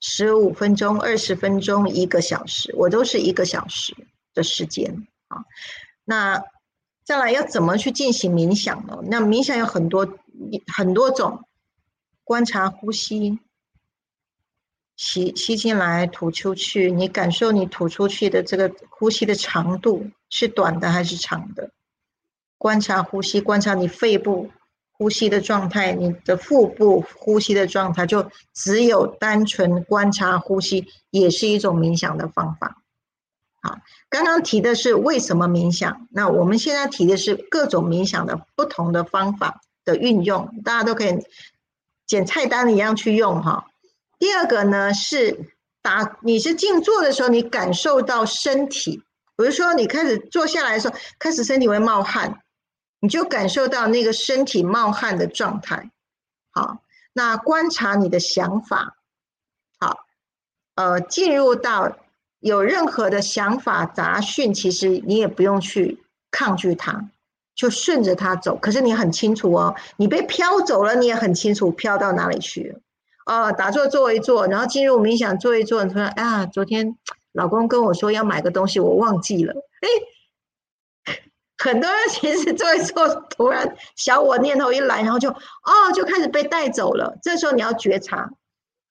十五分钟、二十分钟、一个小时，我都是一个小时的时间。啊。那再来要怎么去进行冥想呢？那冥想有很多很多种，观察呼吸，吸吸进来，吐出去，你感受你吐出去的这个呼吸的长度是短的还是长的？观察呼吸，观察你肺部呼吸的状态，你的腹部呼吸的状态，就只有单纯观察呼吸，也是一种冥想的方法。好，刚刚提的是为什么冥想，那我们现在提的是各种冥想的不同的方法的运用，大家都可以捡菜单一样去用哈。第二个呢是打，你是静坐的时候，你感受到身体，比如说你开始坐下来的时候，开始身体会冒汗，你就感受到那个身体冒汗的状态。好，那观察你的想法，好，呃，进入到。有任何的想法杂讯，其实你也不用去抗拒它，就顺着它走。可是你很清楚哦，你被飘走了，你也很清楚飘到哪里去了。哦，打坐坐一坐，然后进入冥想坐一坐，你说啊，昨天老公跟我说要买个东西，我忘记了。哎，很多人其实坐一坐，突然小我念头一来，然后就哦，就开始被带走了。这时候你要觉察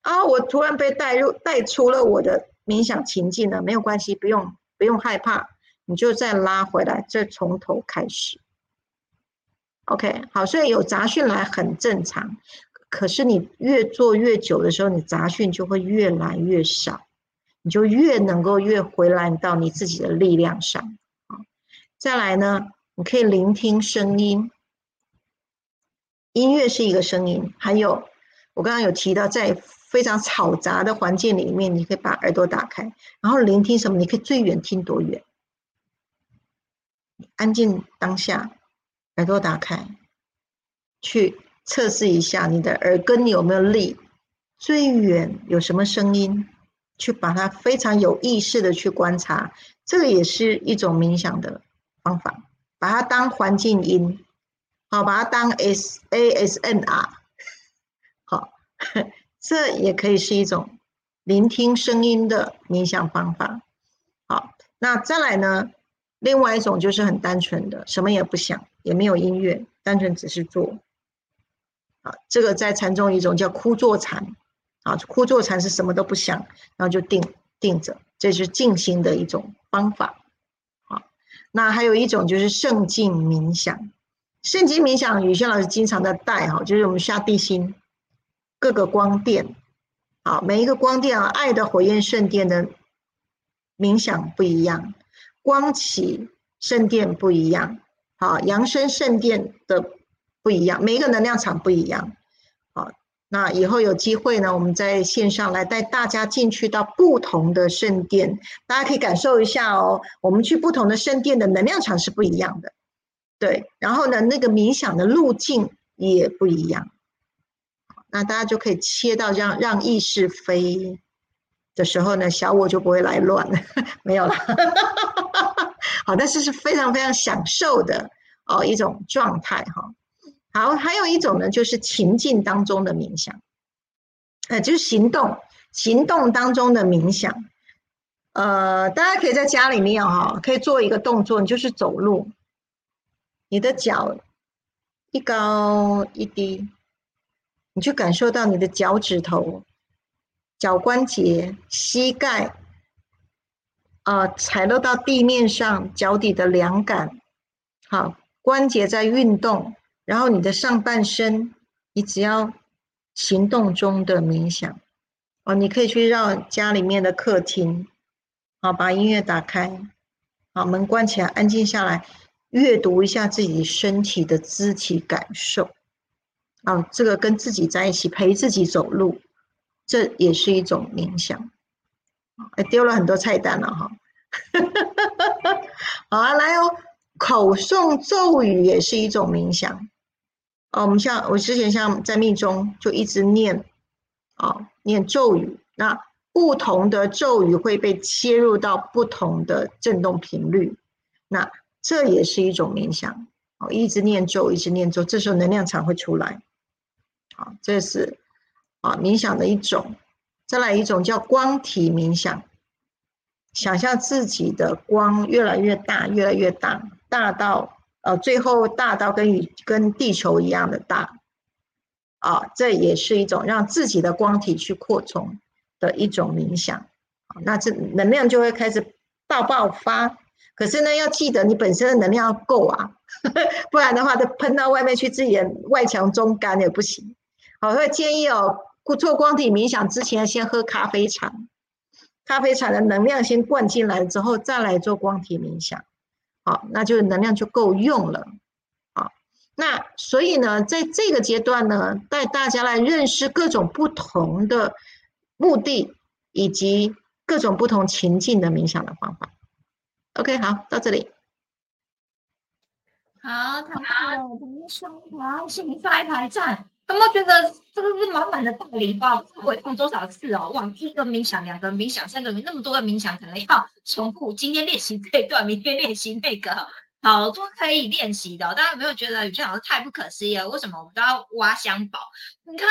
啊，我突然被带入带出了我的。冥想情境呢，没有关系，不用不用害怕，你就再拉回来，再从头开始。OK，好，所以有杂讯来很正常，可是你越做越久的时候，你杂讯就会越来越少，你就越能够越回来到你自己的力量上。啊，再来呢，你可以聆听声音，音乐是一个声音，还有我刚刚有提到在。非常嘈杂的环境里面，你可以把耳朵打开，然后聆听什么？你可以最远听多远？安静当下，耳朵打开，去测试一下你的耳根有没有力。最远有什么声音？去把它非常有意识的去观察，这个也是一种冥想的方法。把它当环境音，好，把它当 S A S N R，好。这也可以是一种聆听声音的冥想方法。好，那再来呢？另外一种就是很单纯的，什么也不想，也没有音乐，单纯只是做。啊，这个在禅中一种叫枯坐禅。啊，枯坐禅是什么都不想，然后就定定着，这是静心的一种方法。啊，那还有一种就是圣境冥想。圣境冥想，宇轩老师经常在带哈，就是我们下地心。各个光电，啊，每一个光电啊，爱的火焰圣殿的冥想不一样，光启圣殿不一样，好，扬升圣殿的不一样，每一个能量场不一样，好，那以后有机会呢，我们在线上来带大家进去到不同的圣殿，大家可以感受一下哦，我们去不同的圣殿的能量场是不一样的，对，然后呢，那个冥想的路径也不一样。那大家就可以切到让让意识飞的时候呢，小我就不会来乱了，没有了。好，但是是非常非常享受的哦一种状态哈。好，还有一种呢，就是情境当中的冥想，呃，就是行动行动当中的冥想。呃，大家可以在家里面哈，可以做一个动作，你就是走路，你的脚一高一低。你就感受到你的脚趾头、脚关节、膝盖，啊，踩落到地面上，脚底的凉感，好，关节在运动，然后你的上半身，你只要行动中的冥想，哦，你可以去绕家里面的客厅，好，把音乐打开，好，门关起来，安静下来，阅读一下自己身体的肢体感受。啊，这个跟自己在一起陪自己走路，这也是一种冥想。哎，丢了很多菜单了哈。好啊，来哦，口诵咒语也是一种冥想。哦，我们像我之前像在密中就一直念，啊，念咒语，那不同的咒语会被切入到不同的振动频率，那这也是一种冥想。哦，一直念咒，一直念咒，这时候能量场会出来。好，这是啊冥想的一种。再来一种叫光体冥想。想象自己的光越来越大，越来越大，大到呃，最后大到跟宇跟地球一样的大，啊，这也是一种让自己的光体去扩充的一种冥想，那这能量就会开始大爆发。可是呢，要记得你本身的能量要够啊，不然的话，它喷到外面去，自己的外强中干也不行。好，会建议哦，做光体冥想之前先喝咖啡茶。咖啡茶的能量先灌进来之后，再来做光体冥想，好，那就能量就够用了，好，那所以呢，在这个阶段呢，带大家来认识各种不同的目的以及各种不同情境的冥想的方法。OK，好，到这里。好，太好了，我们双排，请刷一排站。有没有觉得这个是满满的大礼包？回放多少次哦？哇，一个冥想，两个冥想，三个冥，那么多个冥想，可能要重复。今天练习这一段，明天练习那个，好多可以练习的。大家有没有觉得宇轩老师太不可思议了？为什么我们都要挖香宝？你看。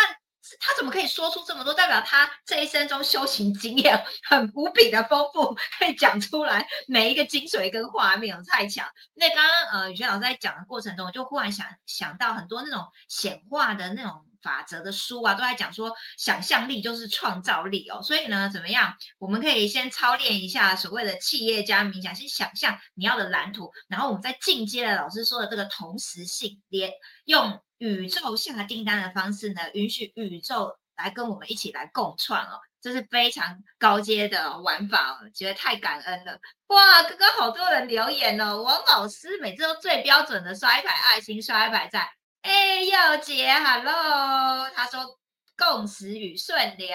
他怎么可以说出这么多？代表他这一生中修行经验很无比的丰富，可以讲出来每一个精髓跟画面，太强。那刚刚呃宇轩老师在讲的过程中，我就忽然想想到很多那种显化的那种法则的书啊，都在讲说想象力就是创造力哦。所以呢，怎么样？我们可以先操练一下所谓的企业家冥想，先想象你要的蓝图，然后我们再进阶的老师说的这个同时性，连用。宇宙下订单的方式呢，允许宇宙来跟我们一起来共创哦，这是非常高阶的玩法哦，觉得太感恩了哇！刚刚好多人留言哦，王老师每次都最标准的刷一排爱心，刷一排赞。哎，耀杰，Hello，他说共识与顺流，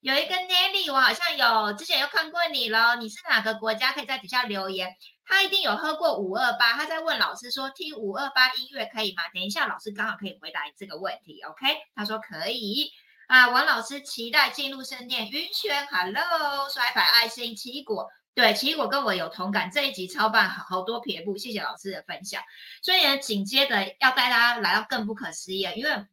有一个 Nelly，我好像有之前有看过你咯，你是哪个国家？可以在底下留言。他一定有喝过五二八，他在问老师说：“听五二八音乐可以吗？”等一下，老师刚好可以回答你这个问题。OK，他说可以啊。王老师期待进入圣殿。云轩，Hello，刷一排爱心。奇异果，对，奇异果跟我有同感。这一集超棒，好多撇步，谢谢老师的分享。所以呢，紧接着要带大家来到更不可思议，因为。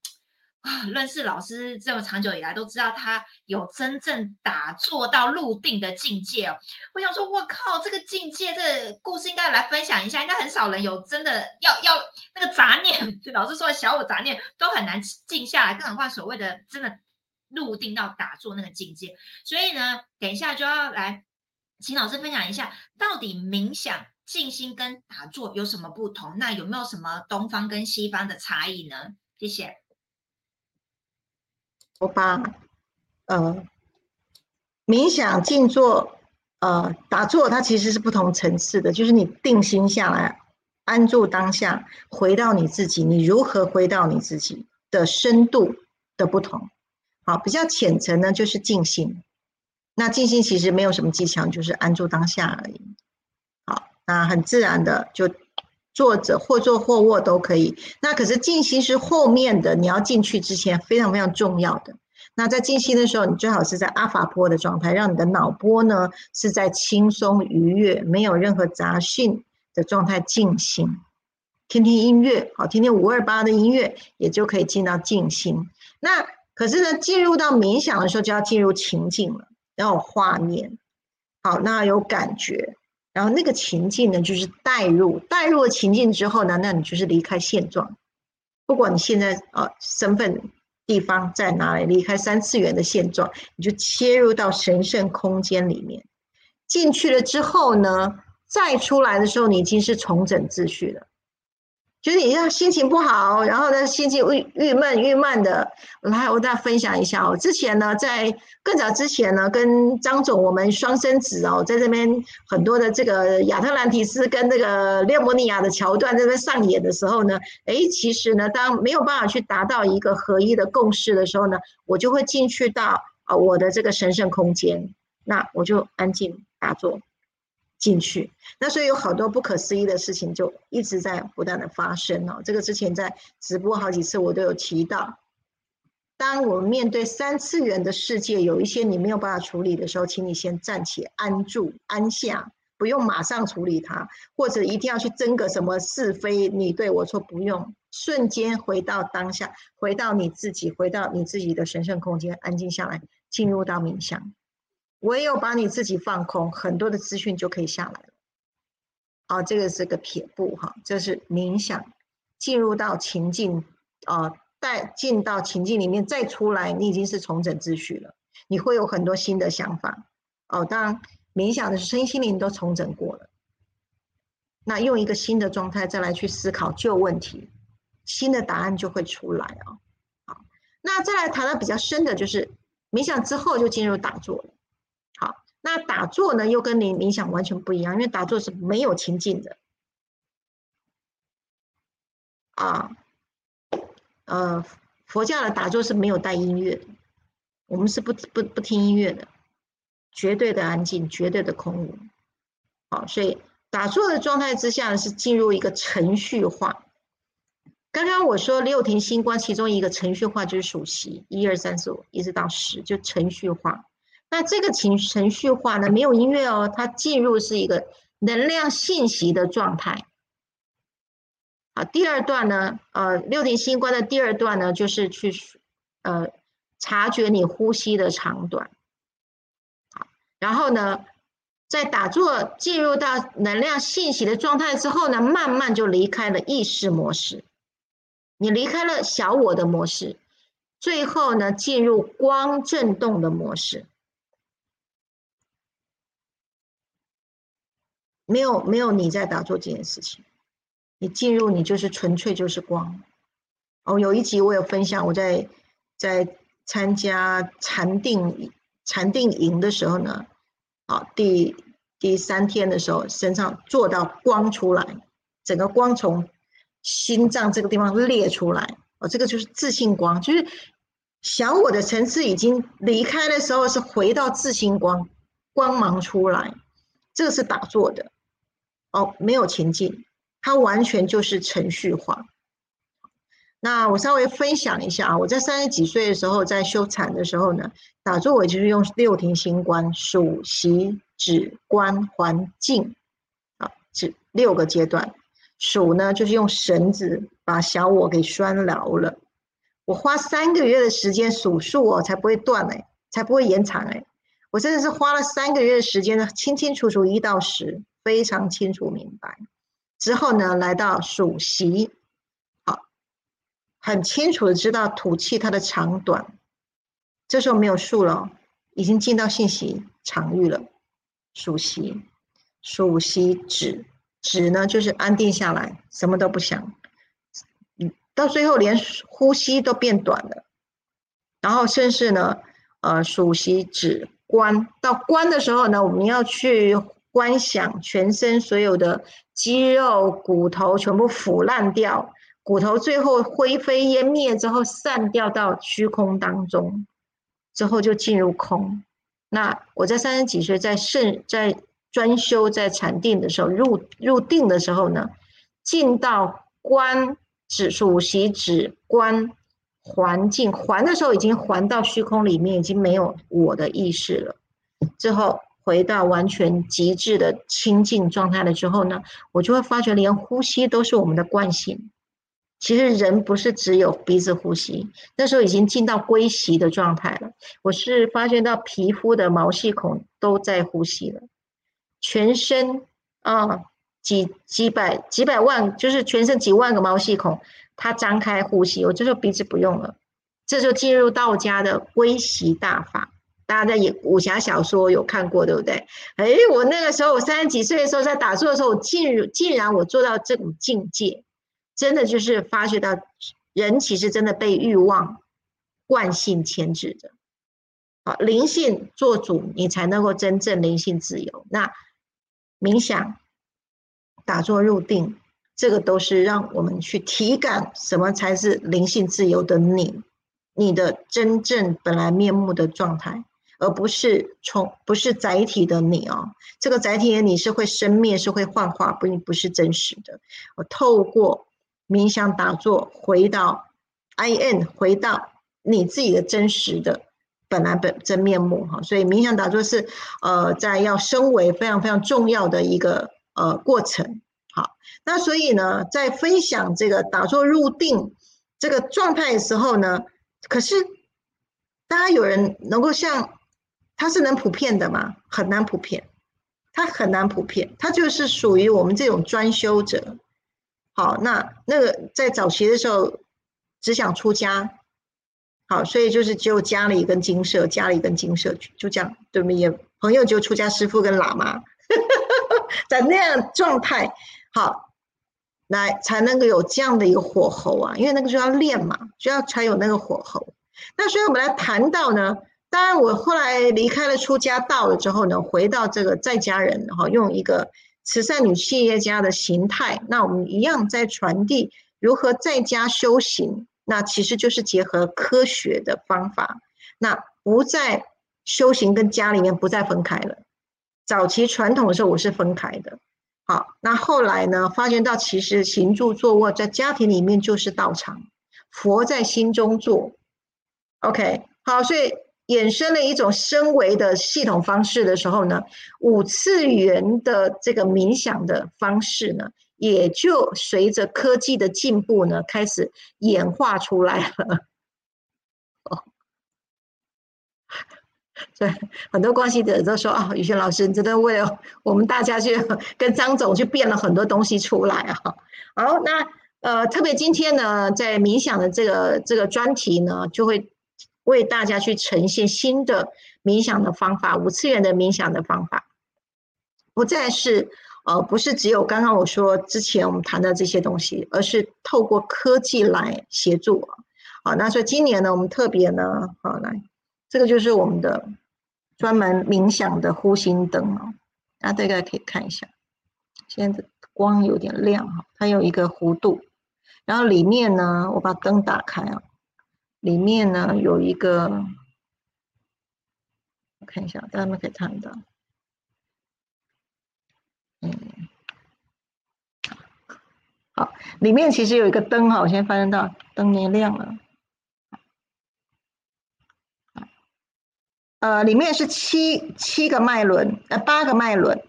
啊，认识老师这么长久以来，都知道他有真正打坐到入定的境界哦。我想说，我靠，这个境界，这个故事应该来分享一下。应该很少人有真的要要那个杂念，就 老师说的小我杂念都很难静下来，更何况所谓的真的入定到打坐那个境界。所以呢，等一下就要来请老师分享一下，到底冥想、静心跟打坐有什么不同？那有没有什么东方跟西方的差异呢？谢谢。我把呃冥想、静坐、呃打坐，它其实是不同层次的。就是你定心下来，安住当下，回到你自己，你如何回到你自己的深度的不同。好，比较浅层呢，就是静心。那静心其实没有什么技巧，就是安住当下而已。好，那很自然的就。坐着或坐或卧都可以。那可是静心是后面的，你要进去之前非常非常重要的。那在静心的时候，你最好是在阿法波的状态，让你的脑波呢是在轻松愉悦、没有任何杂讯的状态静心。听听音乐，好，听听五二八的音乐，也就可以进到静心。那可是呢，进入到冥想的时候，就要进入情境了，要有画面，好，那有感觉。然后那个情境呢，就是带入，带入了情境之后呢，那你就是离开现状。不管你现在呃身份地方在哪里，离开三次元的现状，你就切入到神圣空间里面。进去了之后呢，再出来的时候，你已经是重整秩序了。就是你要心情不好，然后呢心情郁郁闷郁闷的，来我再分享一下哦。之前呢，在更早之前呢，跟张总我们双生子哦，在这边很多的这个亚特兰蒂斯跟这个列摩尼亚的桥段这边上演的时候呢，哎，其实呢，当没有办法去达到一个合一的共识的时候呢，我就会进去到啊我的这个神圣空间，那我就安静打坐。进去，那所以有好多不可思议的事情就一直在不断的发生哦。这个之前在直播好几次我都有提到，当我们面对三次元的世界，有一些你没有办法处理的时候，请你先暂且安住、安下，不用马上处理它，或者一定要去争个什么是非，你对我错，不用，瞬间回到当下，回到你自己，回到你自己的神圣空间，安静下来，进入到冥想。唯有把你自己放空，很多的资讯就可以下来了。啊，这个是个撇步哈，这是冥想，进入到情境，啊，带进到情境里面再出来，你已经是重整秩序了。你会有很多新的想法。哦，当冥想的身心灵都重整过了，那用一个新的状态再来去思考旧问题，新的答案就会出来啊。好，那再来谈到比较深的，就是冥想之后就进入打坐了。那打坐呢，又跟你冥想完全不一样，因为打坐是没有情境的，啊，呃，佛教的打坐是没有带音乐的，我们是不不不听音乐的，绝对的安静，绝对的空无，好，所以打坐的状态之下，是进入一个程序化。刚刚我说六庭星官其中一个程序化就是数息，一二三四五一直到十，就程序化。那这个情程序化呢，没有音乐哦，它进入是一个能量信息的状态。好，第二段呢，呃，六点星官的第二段呢，就是去呃察觉你呼吸的长短。好，然后呢，在打坐进入到能量信息的状态之后呢，慢慢就离开了意识模式，你离开了小我的模式，最后呢，进入光振动的模式。没有没有你在打坐这件事情，你进入你就是纯粹就是光。哦，有一集我有分享，我在在参加禅定禅定营的时候呢，啊，第第三天的时候，身上做到光出来，整个光从心脏这个地方裂出来，哦，这个就是自信光，就是小我的层次已经离开的时候，是回到自信光，光芒出来，这个是打坐的。哦，没有情境，它完全就是程序化。那我稍微分享一下啊，我在三十几岁的时候，在修禅的时候呢，打坐我就是用六庭星观数息止观环境啊，这六个阶段。数呢就是用绳子把小我给拴牢了。我花三个月的时间数数哦，才不会断哎，才不会延长哎。我真的是花了三个月的时间呢，清清楚楚一到十。非常清楚明白，之后呢，来到数息，好，很清楚的知道吐气它的长短，这时候没有数了，已经进到信息场域了。数息，数息止，止呢就是安定下来，什么都不想，嗯，到最后连呼吸都变短了，然后甚至呢，呃，数息止关，到关的时候呢，我们要去。观想全身所有的肌肉、骨头全部腐烂掉，骨头最后灰飞烟灭之后散掉到虚空当中，之后就进入空。那我在三十几岁在圣在专修在禅定的时候入入定的时候呢，进到观指数息指观环境环的时候，已经环到虚空里面，已经没有我的意识了。之后。回到完全极致的清净状态了之后呢，我就会发觉连呼吸都是我们的惯性。其实人不是只有鼻子呼吸，那时候已经进到归息的状态了。我是发现到皮肤的毛细孔都在呼吸了，全身啊几几百几百万，就是全身几万个毛细孔，它张开呼吸。我这时候鼻子不用了，这就进入道家的归息大法。大家在演武侠小说有看过，对不对？哎，我那个时候我三十几岁的时候在打坐的时候，我竟竟然我做到这种境界，真的就是发觉到人其实真的被欲望惯性牵制的。好，灵性做主，你才能够真正灵性自由。那冥想、打坐入定，这个都是让我们去体感什么才是灵性自由的你，你的真正本来面目的状态。而不是从不是载体的你哦，这个载体的你是会生灭，是会幻化，不不是真实的。我透过冥想打坐回到 I N，回到你自己的真实的本来本真面目哈。所以冥想打坐是呃在要升维非常非常重要的一个呃过程。好，那所以呢，在分享这个打坐入定这个状态的时候呢，可是大家有人能够像。它是能普遍的吗？很难普遍，它很难普遍，它就是属于我们这种专修者。好，那那个在早期的时候只想出家，好，所以就是只有家里跟金舍，家里跟金舍就这样，对不对？也朋友就出家师傅跟喇嘛，在那样状态，好，来才能够有这样的一个火候啊，因为那个时候要练嘛，就要才有那个火候。那所以我们来谈到呢。当然，我后来离开了出家道了之后呢，回到这个在家人然后，用一个慈善女企业家的形态，那我们一样在传递如何在家修行。那其实就是结合科学的方法，那不在修行跟家里面不再分开了。早期传统的时候我是分开的，好，那后来呢，发觉到其实行住坐卧在家庭里面就是道场，佛在心中坐。OK，好，所以。衍生了一种升维的系统方式的时候呢，五次元的这个冥想的方式呢，也就随着科技的进步呢，开始演化出来了。哦，对，很多关系者都说啊，宇轩老师，你真的为了我们大家去 跟张总去变了很多东西出来啊。好，那呃，特别今天呢，在冥想的这个这个专题呢，就会。为大家去呈现新的冥想的方法，五次元的冥想的方法，不再是呃，不是只有刚刚我说之前我们谈的这些东西，而是透过科技来协助啊。好，那所以今年呢，我们特别呢，好来，这个就是我们的专门冥想的呼吸灯啊，大家可以看一下，现在光有点亮哈，它有一个弧度，然后里面呢，我把灯打开啊。里面呢有一个，我看一下，大家们可以看到，嗯，好，里面其实有一个灯哈，我现在发现到灯也亮了，呃，里面是七七个脉轮，呃，八个脉轮，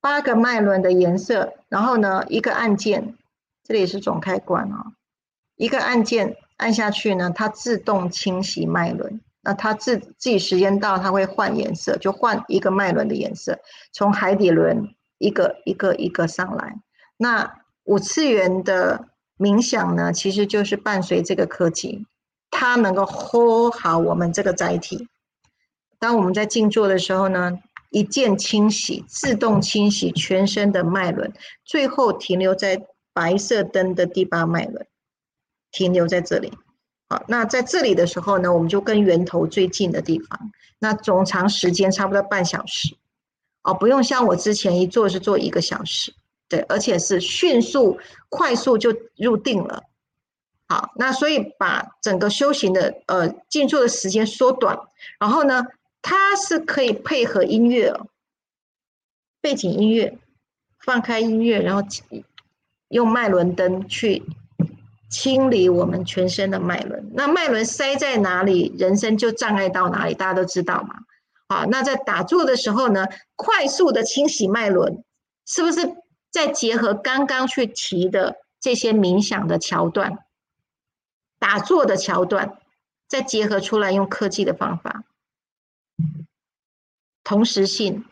八个脉轮的颜色，然后呢，一个按键，这里是总开关啊，一个按键。按下去呢，它自动清洗脉轮。那它自自己时间到，它会换颜色，就换一个脉轮的颜色，从海底轮一个一个一个上来。那五次元的冥想呢，其实就是伴随这个科技，它能够 hold 好我们这个载体。当我们在静坐的时候呢，一键清洗，自动清洗全身的脉轮，最后停留在白色灯的第八脉轮。停留在这里，好，那在这里的时候呢，我们就跟源头最近的地方，那总长时间差不多半小时，哦，不用像我之前一做是做一个小时，对，而且是迅速快速就入定了，好，那所以把整个修行的呃静坐的时间缩短，然后呢，它是可以配合音乐，背景音乐，放开音乐，然后用脉轮灯去。清理我们全身的脉轮，那脉轮塞在哪里，人生就障碍到哪里，大家都知道嘛。好，那在打坐的时候呢，快速的清洗脉轮，是不是再结合刚刚去提的这些冥想的桥段、打坐的桥段，再结合出来用科技的方法，同时性、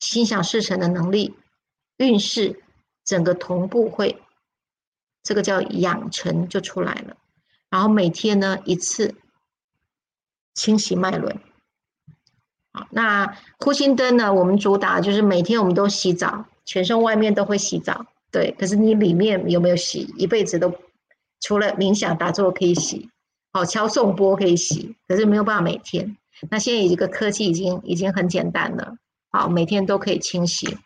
心想事成的能力、运势，整个同步会。这个叫养成就出来了，然后每天呢一次清洗脉轮。好，那呼吸灯呢，我们主打就是每天我们都洗澡，全身外面都会洗澡。对，可是你里面有没有洗？一辈子都除了冥想打坐可以洗，好，敲颂钵可以洗，可是没有办法每天。那现在一个科技已经已经很简单了，好，每天都可以清洗，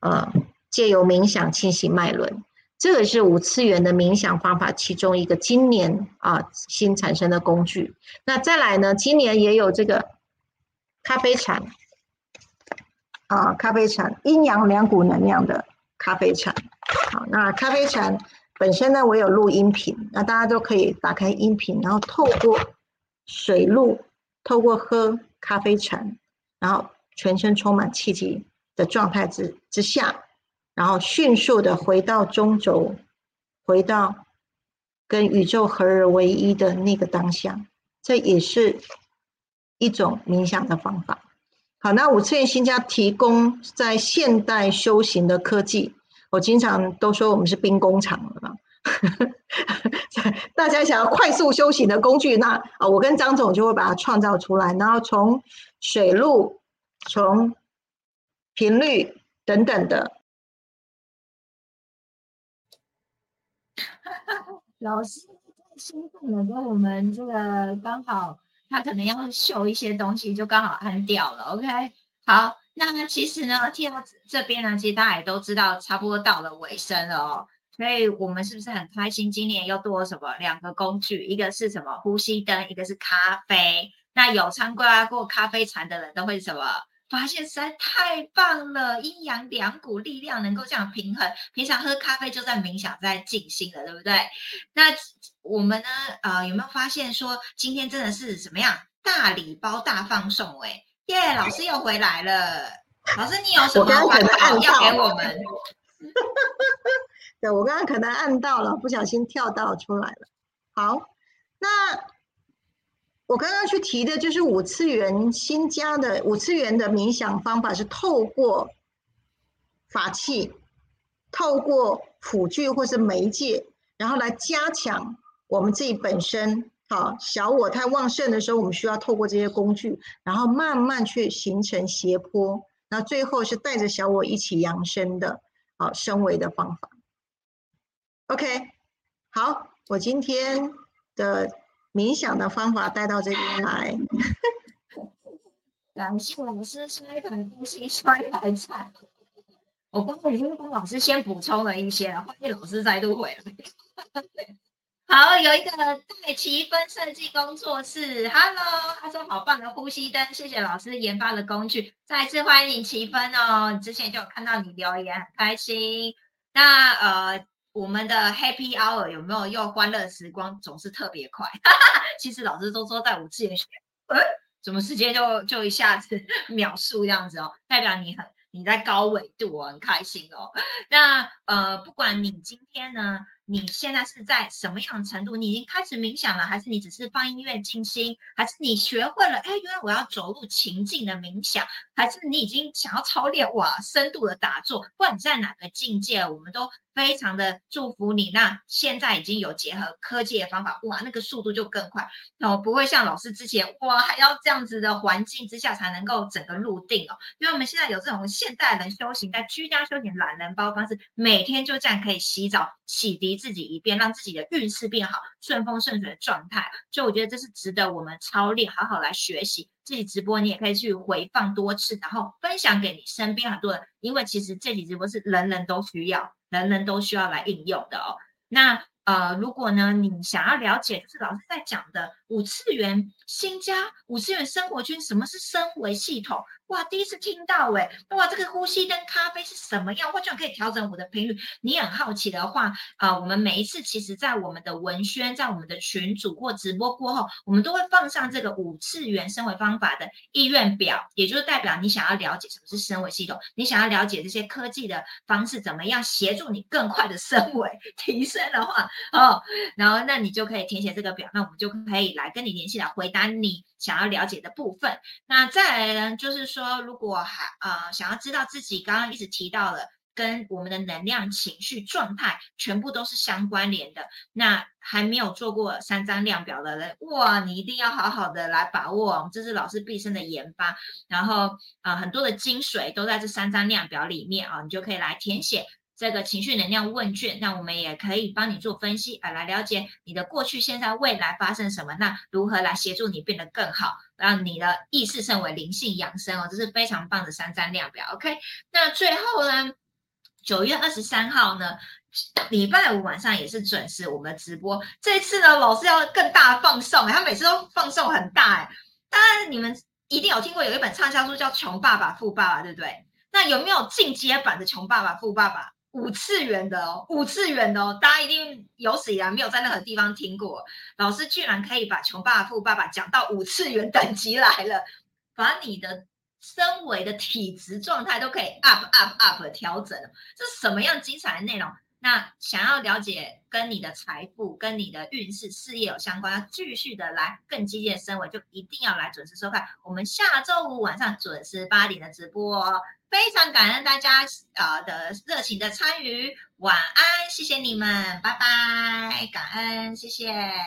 呃，借由冥想清洗脉轮，这个是五次元的冥想方法其中一个今年啊新产生的工具。那再来呢，今年也有这个咖啡禅，啊，咖啡禅阴阳两股能量的咖啡禅。好，那咖啡禅本身呢，我有录音频，那大家都可以打开音频，然后透过水路。透过喝咖啡茶，然后全身充满气体的状态之之下，然后迅速的回到中轴，回到跟宇宙合而为一的那个当下，这也是一种冥想的方法。好，那五次元新家提供在现代修行的科技，我经常都说我们是兵工厂了。大家想要快速修行的工具，那啊，我跟张总就会把它创造出来，然后从水路、从频率等等的。老师兴奋了，跟我们这个刚好他可能要秀一些东西，就刚好按掉了。OK，好，那其实呢，听到这边呢，其实大家也都知道，差不多到了尾声了哦。所以我们是不是很开心？今年又多了什么两个工具？一个是什么呼吸灯，一个是咖啡。那有参加过咖啡禅的人都会什么？发现实在太棒了，阴阳两股力量能够这样平衡。平常喝咖啡就在冥想，在静心了，对不对？那我们呢？呃，有没有发现说今天真的是怎么样？大礼包大放送哎！耶，老师又回来了。老师，你有什么环保要给我们？对我刚刚可能按到了，不小心跳到出来了。好，那我刚刚去提的就是五次元新加的五次元的冥想方法，是透过法器、透过辅具或是媒介，然后来加强我们自己本身。好，小我太旺盛的时候，我们需要透过这些工具，然后慢慢去形成斜坡，那最后是带着小我一起扬升的，好升维的方法。OK，好，我今天的冥想的方法带到这边来。感 谢老师刷一盘东西，刷一盘菜。我刚刚已经帮老师先补充了一些了，欢迎老师再度回来。好，有一个戴奇芬设计工作室，Hello，他说好棒的呼吸灯，谢谢老师研发的工具，再次欢迎奇芬哦。之前就有看到你留言，很开心。那呃。我们的 Happy Hour 有没有又欢乐时光总是特别快？其实老师都说在五次元学，呃，怎么时间就就一下子秒数这样子哦？代表你很你在高纬度哦，很开心哦。那呃，不管你今天呢。你现在是在什么样的程度？你已经开始冥想了，还是你只是放音乐静心？还是你学会了？哎，原来我要走入情境的冥想？还是你已经想要操练哇深度的打坐？不管你在哪个境界，我们都非常的祝福你。那现在已经有结合科技的方法，哇，那个速度就更快。哦不会像老师之前哇，还要这样子的环境之下才能够整个入定哦。因为我们现在有这种现代人修行，在居家修行懒人包方式，每天就这样可以洗澡洗涤。自己一遍，让自己的运势变好，顺风顺水的状态，所以我觉得这是值得我们操练，好好来学习。自己直播你也可以去回放多次，然后分享给你身边很多人，因为其实这期直播是人人都需要，人人都需要来应用的哦。那呃，如果呢你想要了解，就是老师在讲的五次元新家、五次元生活圈，什么是升维系统？哇，第一次听到哎，哇，这个呼吸灯咖啡是什么样？我居然可以调整我的频率。你很好奇的话，啊，我们每一次其实，在我们的文宣、在我们的群组或直播过后，我们都会放上这个五次元升维方法的意愿表，也就是代表你想要了解什么是升维系统，你想要了解这些科技的方式怎么样协助你更快的升维提升的话，哦，然后那你就可以填写这个表，那我们就可以来跟你联系来回答你。想要了解的部分，那再来呢，就是说，如果还呃想要知道自己刚刚一直提到了跟我们的能量、情绪状态全部都是相关联的，那还没有做过三张量表的人，哇，你一定要好好的来把握，这是老师毕生的研发，然后啊很多的精髓都在这三张量表里面啊，你就可以来填写。这个情绪能量问卷，那我们也可以帮你做分析啊，来了解你的过去、现在、未来发生什么，那如何来协助你变得更好，让你的意识升为灵性养生哦，这是非常棒的三张量表。OK，那最后呢，九月二十三号呢，礼拜五晚上也是准时我们的直播，这次呢，老师要更大放送，他每次都放送很大哎，当然你们一定有听过有一本畅销书叫《穷爸爸富爸爸》，对不对？那有没有进阶版的《穷爸爸富爸爸》？五次元的哦，五次元的哦，大家一定有史以来没有在任何地方听过，老师居然可以把《穷爸爸富爸爸》讲到五次元等级来了，把你的身维的体质状态都可以 up up up 调整了，这什么样精彩的内容？那想要了解跟你的财富、跟你的运势、事业有相关，要继续的来更激烈的升维，就一定要来准时收看我们下周五晚上准时八点的直播哦。非常感恩大家啊的热情的参与，晚安，谢谢你们，拜拜，感恩，谢谢。